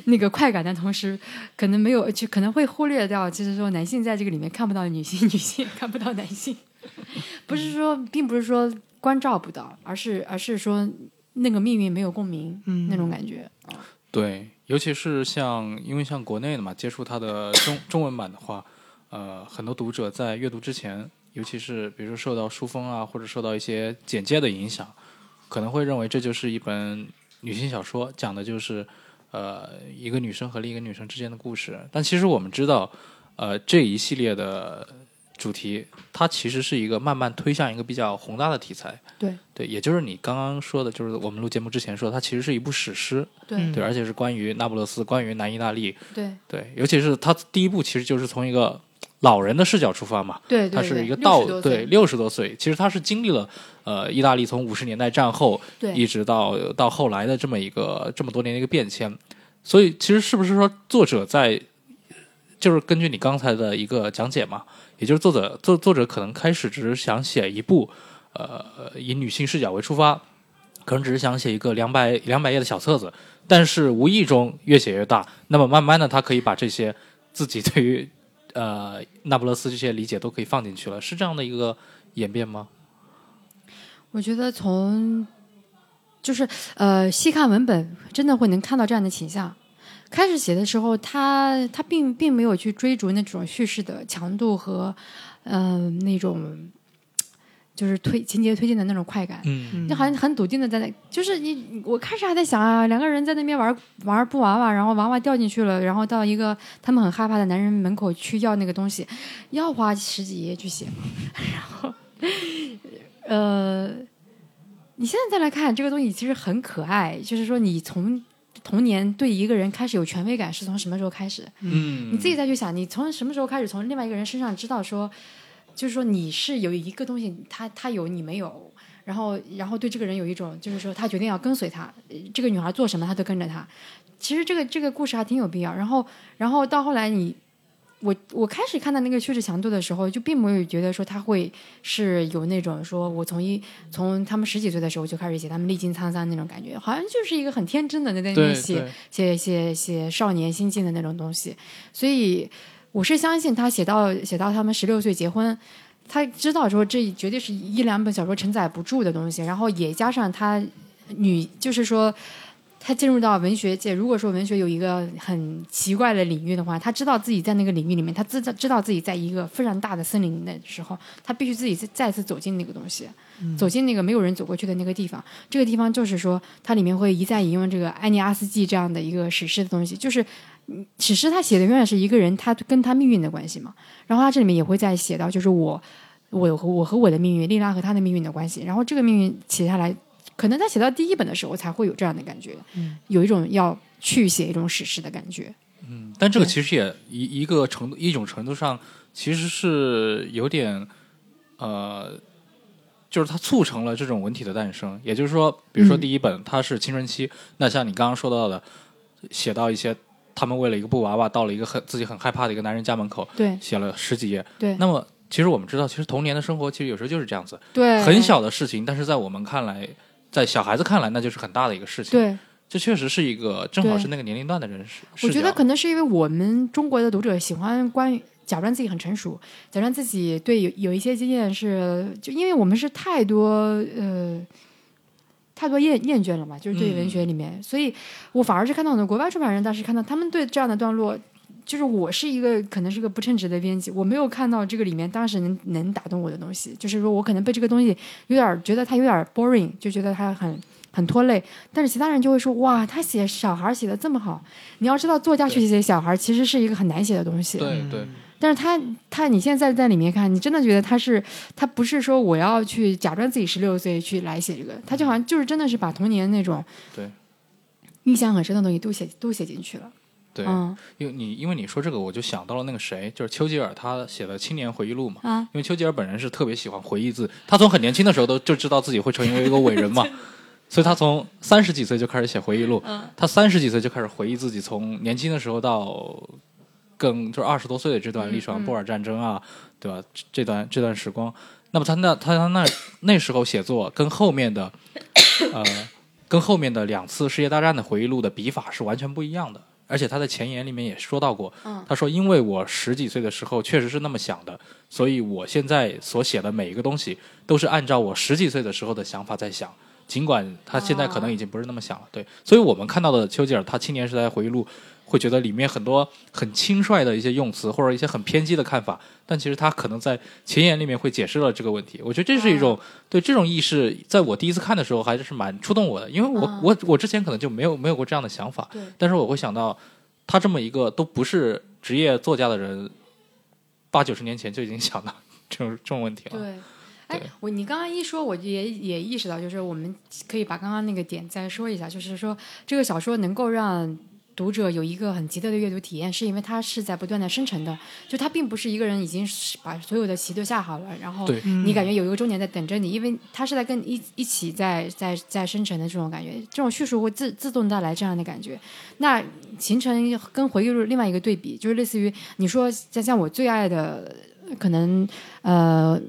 Speaker 1: 那个快感的同时，可能没有就可能会忽略掉，就是说男性在这个里面看不到女性，女性看不到男性，不是说并不是说关照不到，而是而是说那个命运没有共鸣、
Speaker 3: 嗯
Speaker 1: 那种感觉。
Speaker 2: 对，尤其是像因为像国内的嘛，接触它的中 *coughs* 中文版的话，呃，很多读者在阅读之前，尤其是比如说受到书风啊，或者受到一些简介的影响，可能会认为这就是一本女性小说，讲的就是呃一个女生和另一个女生之间的故事。但其实我们知道，呃这一系列的主题，它其实是一个慢慢推向一个比较宏大的题材。
Speaker 1: 对。
Speaker 2: 对，也就是你刚刚说的，就是我们录节目之前说，它其实是一部史诗，
Speaker 1: 对。
Speaker 2: 而且是关于那不勒斯，关于南意大利，
Speaker 1: 对。
Speaker 2: 对，尤其是它第一部其实就是从一个老人的视角出发嘛，
Speaker 1: 对，
Speaker 2: 他是一个到
Speaker 1: 60多岁。
Speaker 2: 对六十多岁，其实他是经历了呃意大利从五十年代战后
Speaker 1: 对。
Speaker 2: 一直到到后来的这么一个这么多年的一个变迁，所以其实是不是说作者在就是根据你刚才的一个讲解嘛，也就是作者作作者可能开始只是想写一部呃以女性视角为出发，可能只是想写一个两百两百页的小册子，但是无意中越写越大，那么慢慢的他可以把这些自己对于呃那不勒斯这些理解都可以放进去了，是这样的一个演变吗？
Speaker 1: 我觉得从就是呃细看文本，真的会能看到这样的倾向。开始写的时候，他他并并没有去追逐那种叙事的强度和嗯、呃那种就是推情节推进的那种快感。
Speaker 2: 嗯
Speaker 1: 就好像很笃定的在那，就是你我开始还在想啊，两个人在那边玩玩布娃娃，然后娃娃掉进去了，然后到一个他们很害怕的男人门口去要那个东西，要花十几页去写，*laughs* 然后呃，你现在再来看这个东西其实很可爱，就是说你从童年对一个人开始有权威感是从什么时候开始？
Speaker 2: 嗯，
Speaker 1: 你自己再去想，你从什么时候开始从另外一个人身上知道说，就是说你是有一个东西，他他有你没有，然后然后对这个人有一种就是说他决定要跟随他，呃这个女孩做什么他都跟着他。其实这个这个故事还挺有必要。然后然后到后来你。我我开始看到那个叙事强度的时候，就并没有觉得说他会是有那种说我从一从他们十几岁的时候就开始写他们历经沧桑那种感觉，好像就是一个很天真的在那
Speaker 2: 对
Speaker 1: 边写写写写少年心境的那种东西，所以我是相信他写到写到他们十六岁结婚，他知道说这绝对是一两本小说承载不住的东西，然后也加上他女就是说。他进入到文学界，如果说文学有一个很奇怪的领域的话，他知道自己在那个领域里面，他知道知道自己在一个非常大的森林的时候，他必须自己再再次走进那个东西，走进那个没有人走过去的那个地方。这个地方就是说，它里面会一再引用这个埃尼阿斯纪这样的一个史诗的东西，就是嗯史诗他写的永远是一个人他跟他命运的关系嘛。然后他这里面也会再写到，就是我我和我和我的命运，丽拉和她的命运的关系。然后这个命运写下来，可能他写到第一本的时候才会有这样的感觉，嗯有一种要去写一种史诗的感觉。
Speaker 2: 嗯，但这个其实也一一个程度一种程度上，其实是有点呃，就是它促成了这种文体的诞生。也就是说，比如说
Speaker 1: 嗯
Speaker 2: 第一本它是青春期，那像你刚刚说到的，写到一些他们为了一个布娃娃到了一个很自己很害怕的一个男人家门口，
Speaker 1: 对
Speaker 2: 写了十几页。
Speaker 1: 对
Speaker 2: 那么其实我们知道，其实童年的生活其实有时候就是这样子，
Speaker 1: 对，
Speaker 2: 很小的事情，但是在我们看来，在小孩子看来，那就是很大的一个事情。
Speaker 1: 对。
Speaker 2: 这确实是一个正好是那个年龄段的人视
Speaker 1: 我觉得可能是因为我们中国的读者喜欢关于假装自己很成熟，假装自己对有有一些经验是，就因为我们是太多呃太多厌厌倦了嘛，就是对文学里面，所以我反而是看到很多国外出版人，当时看到他们对这样的段落。就是我是一个可能是个不称职的编辑，我没有看到这个里面当时能能打动我的东西。就是说我可能被这个东西有点觉得它有点 boring，就觉得它很很拖累。但是其他人就会说哇，他写小孩写的这么好。你要知道，作家去写小孩其实是一个很难写的东西。
Speaker 2: 对对。
Speaker 1: 但是他他你现在在里面看，你真的觉得他是他不是说我要去假装自己十六岁去来写这个，他就好像就是真的是把童年那种
Speaker 2: 对
Speaker 1: 印象很深的东西都写都写进去了。
Speaker 2: 对，
Speaker 1: 嗯
Speaker 2: 因为你因为你说这个，我就想到了那个谁，就是丘吉尔他写的《青年回忆录》嘛。
Speaker 1: 啊，
Speaker 2: 因为丘吉尔本人是特别喜欢回忆自，他从很年轻的时候都就知道自己会成为一个伟人嘛，*laughs* 所以他从三十几岁就开始写回忆录。
Speaker 1: 嗯
Speaker 2: 他三十几岁就开始回忆自己从年轻的时候到更就是二十多岁的这段历史上，
Speaker 1: 嗯嗯
Speaker 2: 波尔战争啊，对吧？这这段这段时光，那么他那他他那那时候写作跟后面的呃跟后面的两次世界大战的回忆录的笔法是完全不一样的。而且他在前言里面也说到过，
Speaker 1: 嗯
Speaker 2: 他说：“因为我十几岁的时候确实是那么想的，所以我现在所写的每一个东西都是按照我十几岁的时候的想法在想。尽管他现在可能已经不是那么想了，对。所以我们看到的丘吉尔他青年时代回忆录，会觉得里面很多很轻率的一些用词，或者一些很偏激的看法，但其实他可能在前言里面会解释了这个问题。我觉得这是一种、对这种意识，在我第一次看的时候还是蛮触动我的，因为我、
Speaker 1: 嗯。
Speaker 2: 我我之前可能就没有没有过这样的想法，
Speaker 1: 对。
Speaker 2: 但是我会想到，他这么一个都不是职业作家的人，八九十年前就已经想到这种这种问题了。
Speaker 1: 对，哎，我你刚刚一说，我也也意识到，就是我们可以把刚刚那个点再说一下，就是说这个小说能够让读者有一个很奇特的阅读体验，是因为它是在不断的生成的，就它并不是一个人已经是把所有的棋都下好了，然后你感觉有一个终点在等着你，因为它是在跟一一起在在在生成的这种感觉，这种叙述会自自动带来这样的感觉。那形成跟回忆录另外一个对比，就是类似于你说像像我最爱的，可能呃。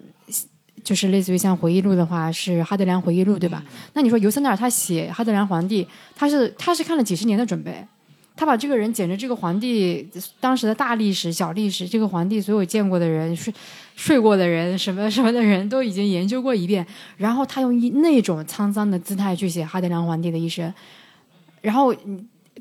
Speaker 1: 就是类似于像回忆录的话，是哈德良回忆录，对吧？那你说尤森纳尔他写哈德良皇帝，他是他是看了几十年的准备，他把这个人简直这个皇帝当时的大历史、小历史，这个皇帝所有见过的人、睡睡过的人、什么什么的人都已经研究过一遍，然后他用一那种沧桑的姿态去写哈德良皇帝的一生，然后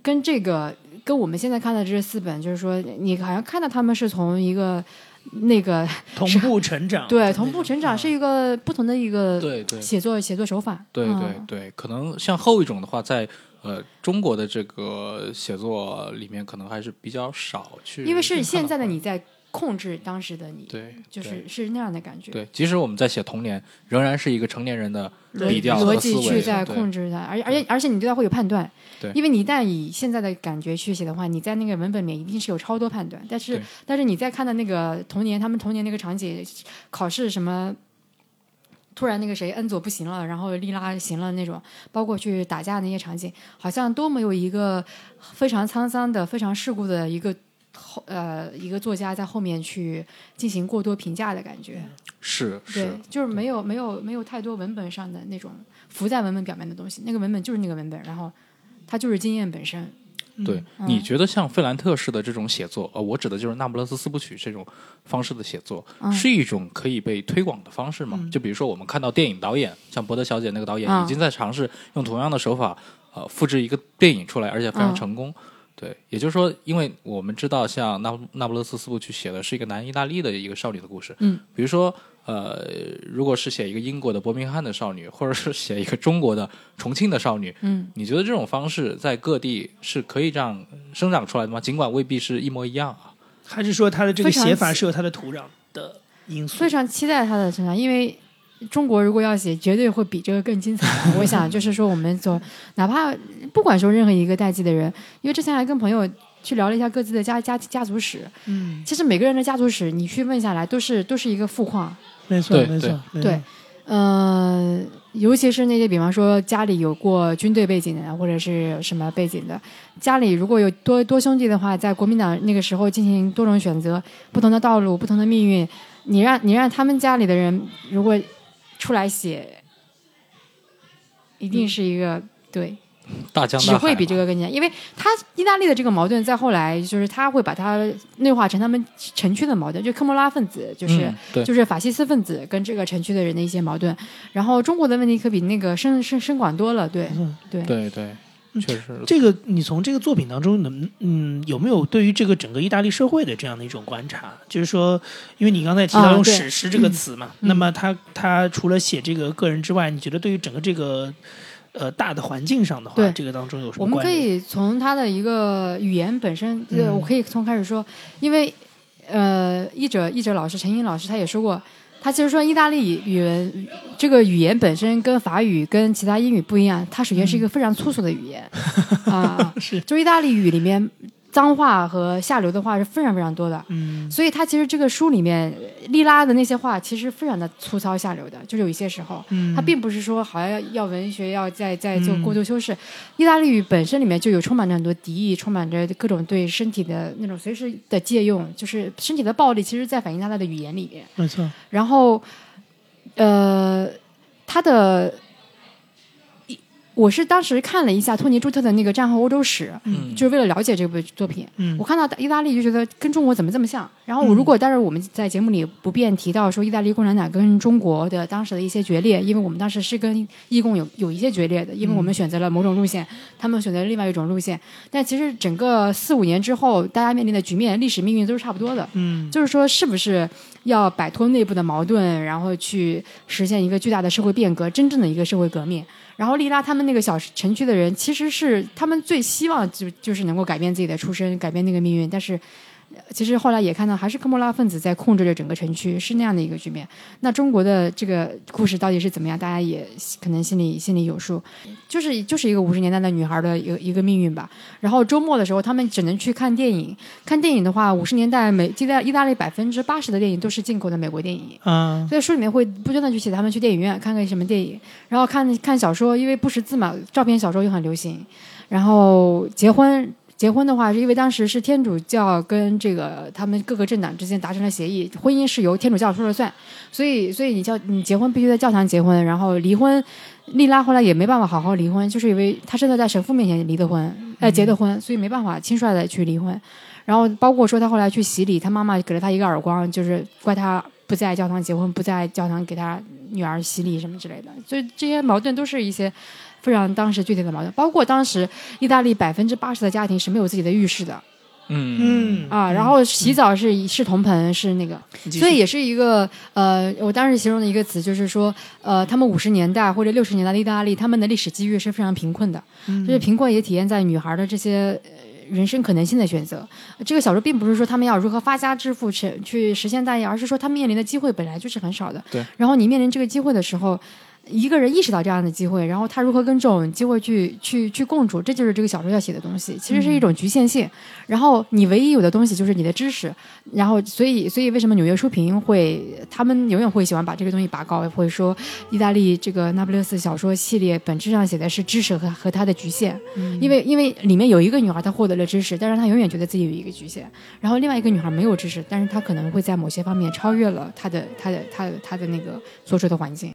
Speaker 1: 跟这个跟我们现在看的这四本，就是说你好像看到他们是从一个那个
Speaker 3: 同步成长，
Speaker 1: 对同步成长是一个不同的一个
Speaker 2: 对对。
Speaker 1: 写作写作手法，
Speaker 2: 对对
Speaker 1: 嗯。
Speaker 2: 对，可能像后一种的话，在呃中国的这个写作里面，可能还是比较少去，
Speaker 1: 因为是现在的你在控制当时的你，
Speaker 2: 对，
Speaker 1: 就是是那样的感觉，
Speaker 2: 对，即使我们在写童年，仍然是一个成年人的
Speaker 1: 逻
Speaker 2: 笔调
Speaker 1: 逻辑去
Speaker 2: 维，
Speaker 1: 在控制它，而且而且而且你对它会有判断，
Speaker 2: 对。
Speaker 1: 因为你一旦以现在的感觉去写的话，你在那个文本里面一定是有超多判断，但是但是你在看到那个童年他们童年那个场景，考试什么。突然，那个谁恩佐不行了，然后莉拉行了那种，包括去打架那些场景，好像都没有一个非常沧桑的、非常世故的一个后呃一个作家在后面去进行过多评价的感觉。
Speaker 2: 是
Speaker 1: 对
Speaker 2: 是，，
Speaker 1: 就是没有没有没有太多文本上的那种浮在文本表面的东西，那个文本就是那个文本，然后它就是经验本身。
Speaker 2: 对，
Speaker 1: 嗯
Speaker 2: 你觉得像费兰特式的这种写作，呃，我指的就是那不勒斯四部曲这种方式的写作，
Speaker 1: 嗯
Speaker 2: 是一种可以被推广的方式吗？
Speaker 3: 嗯
Speaker 2: 就比如说我们看到电影导演，像伯德小姐那个导演，
Speaker 1: 嗯
Speaker 2: 已经在尝试用同样的手法，呃，复制一个电影出来，而且非常
Speaker 1: 嗯
Speaker 2: 成功。对，也就是说，因为我们知道，像那那不勒斯四部曲写的是一个南意大利的一个少女的故事，
Speaker 1: 嗯，
Speaker 2: 比如说，呃，如果是写一个英国的伯明翰的少女，或者是写一个中国的重庆的少女，
Speaker 1: 嗯，
Speaker 2: 你觉得这种方式在各地是可以这样生长出来的吗？尽管未必是一模一样啊。
Speaker 3: 还是说它的这个写法是有它的土壤的因素
Speaker 1: 非？常期待他的成长，因为中国如果要写，绝对会比这个更精彩。我想 *laughs* 就是说，我们走，哪怕不管说任何一个代际的人，因为之前还跟朋友去聊了一下各自的家家家族史，
Speaker 3: 嗯，
Speaker 1: 其实每个人的家族史，你去问下来，都是都是一个富矿。
Speaker 3: 没错，没错，没错
Speaker 1: 对，呃，尤其是那些比方说家里有过军队背景的，或者是什么背景的，家里如果有多多兄弟的话，在国民党那个时候进行多种选择，不同的道路，不同的命运，你让你让他们家里的人如果出来写，一定是一个、对。
Speaker 2: 大江大
Speaker 1: 只会比这个更加，因为他意大利的这个矛盾，在后来就是他会把它内化成他们城区的矛盾，就科莫拉分子，就是、
Speaker 2: 嗯
Speaker 1: 就是法西斯分子跟这个城区的人的一些矛盾。然后中国的问题可比那个深深深广多了，对对
Speaker 2: 对对，确实
Speaker 3: 这个你从这个作品当中能嗯有没有对于这个整个意大利社会的这样的一种观察？就是说，因为你刚才提到用史诗这个词嘛，
Speaker 1: 嗯
Speaker 3: 那么他他除了写这个个人之外，你觉得对于整个这个呃大的环境上的话，这个当中有什么
Speaker 1: 我们可？以从他的一个语言本身，对，
Speaker 3: 嗯
Speaker 1: 我可以从开始说，因为呃，译者译者老师陈英老师他也说过，他其实说意大利语文这个语言本身跟法语跟其他英语不一样，它首先是一个非常粗俗的语言、*laughs* 啊，
Speaker 3: 是。
Speaker 1: 就意大利语里面脏话和下流的话是非常非常多的。
Speaker 3: 嗯
Speaker 1: 所以他其实这个书里面利拉的那些话，其实非常的粗糙下流的，就是有一些时候，
Speaker 3: 嗯
Speaker 1: 他并不是说好像要要文学要再再做
Speaker 3: 嗯
Speaker 1: 过度修饰。意大利语本身里面就有充满着很多敌意，充满着各种对身体的那种随时的借用，就是身体的暴力，其实在反映他的语言里面。
Speaker 3: 没错，
Speaker 1: 然后，呃，他的。一我是当时看了一下托尼·朱特的那个战后欧洲史，
Speaker 2: 嗯
Speaker 1: 就是为了了解这部作品。
Speaker 3: 嗯
Speaker 1: 我看到意大利就觉得跟中国怎么这么像。然后我如果当时我们在节目里不便提到说意大利共产党跟中国的当时的一些决裂，因为我们当时是跟义共有有一些决裂的，因为我们选择了某种路线，他们选择了另外一种路线。但其实整个四五年之后，大家面临的局面、历史命运都是差不多的。
Speaker 3: 嗯
Speaker 1: 就是说，是不是要摆脱内部的矛盾，然后去实现一个巨大的社会变革，真正的一个社会革命？然后利拉他们那个小城区的人，其实是他们最希望就就是能够改变自己的出身，改变那个命运，但是其实后来也看到，还是科莫拉分子在控制着整个城区，是那样的一个局面。那中国的这个故事到底是怎么样？大家也可能心里心里有数，就是就是一个五十年代的女孩的一个一个命运吧。然后周末的时候，他们只能去看电影。看电影的话，五十年代美，记得意大利百分之八十的电影都是进口的美国电影。
Speaker 3: 嗯，
Speaker 1: 所以书里面会不断的去写他们去电影院看看什么电影，然后看看小说，因为不识字嘛，照片小说又很流行。然后结婚，结婚的话是因为当时是天主教跟这个他们各个政党之间达成了协议，婚姻是由天主教说了算，所以所以你教你结婚必须在教堂结婚，然后离婚，丽拉后来也没办法好好离婚，就是因为她真的在神父面前离的婚，呃结的婚，所以没办法轻率的去离婚。然后包括说她后来去洗礼，她妈妈给了她一个耳光，就是怪她不在教堂结婚，不在教堂给她女儿洗礼什么之类的，所以这些矛盾都是一些。非常当时具体的矛盾，包括当时意大利百分之八十的家庭是没有自己的浴室的，
Speaker 2: 嗯
Speaker 3: 嗯
Speaker 1: 啊，然后洗澡是是铜盆，是那个，所以也是一个呃，我当时形容的一个词就是说，呃，他们五十年代或者六十年代的意大利，他们的历史机遇是非常贫困的，就是贫困也体现在女孩的这些人生可能性的选择。这个小说并不是说他们要如何发家致富去去实现大业，而是说他面临的机会本来就是很少的。
Speaker 2: 对，
Speaker 1: 然后你面临这个机会的时候。一个人意识到这样的机会，然后他如何跟这种机会去去去共处，这就是这个小说要写的东西。其实是一种局限性。然后你唯一有的东西就是你的知识。然后所以所以为什么纽约书评会他们永远会喜欢把这个东西拔高，会说意大利这个那不勒斯小说系列本质上写的是知识和和它的局限。因为因为里面有一个女孩她获得了知识，但是她永远觉得自己有一个局限。然后另外一个女孩没有知识，但是她可能会在某些方面超越了她的她的她的她的那个所处的环境。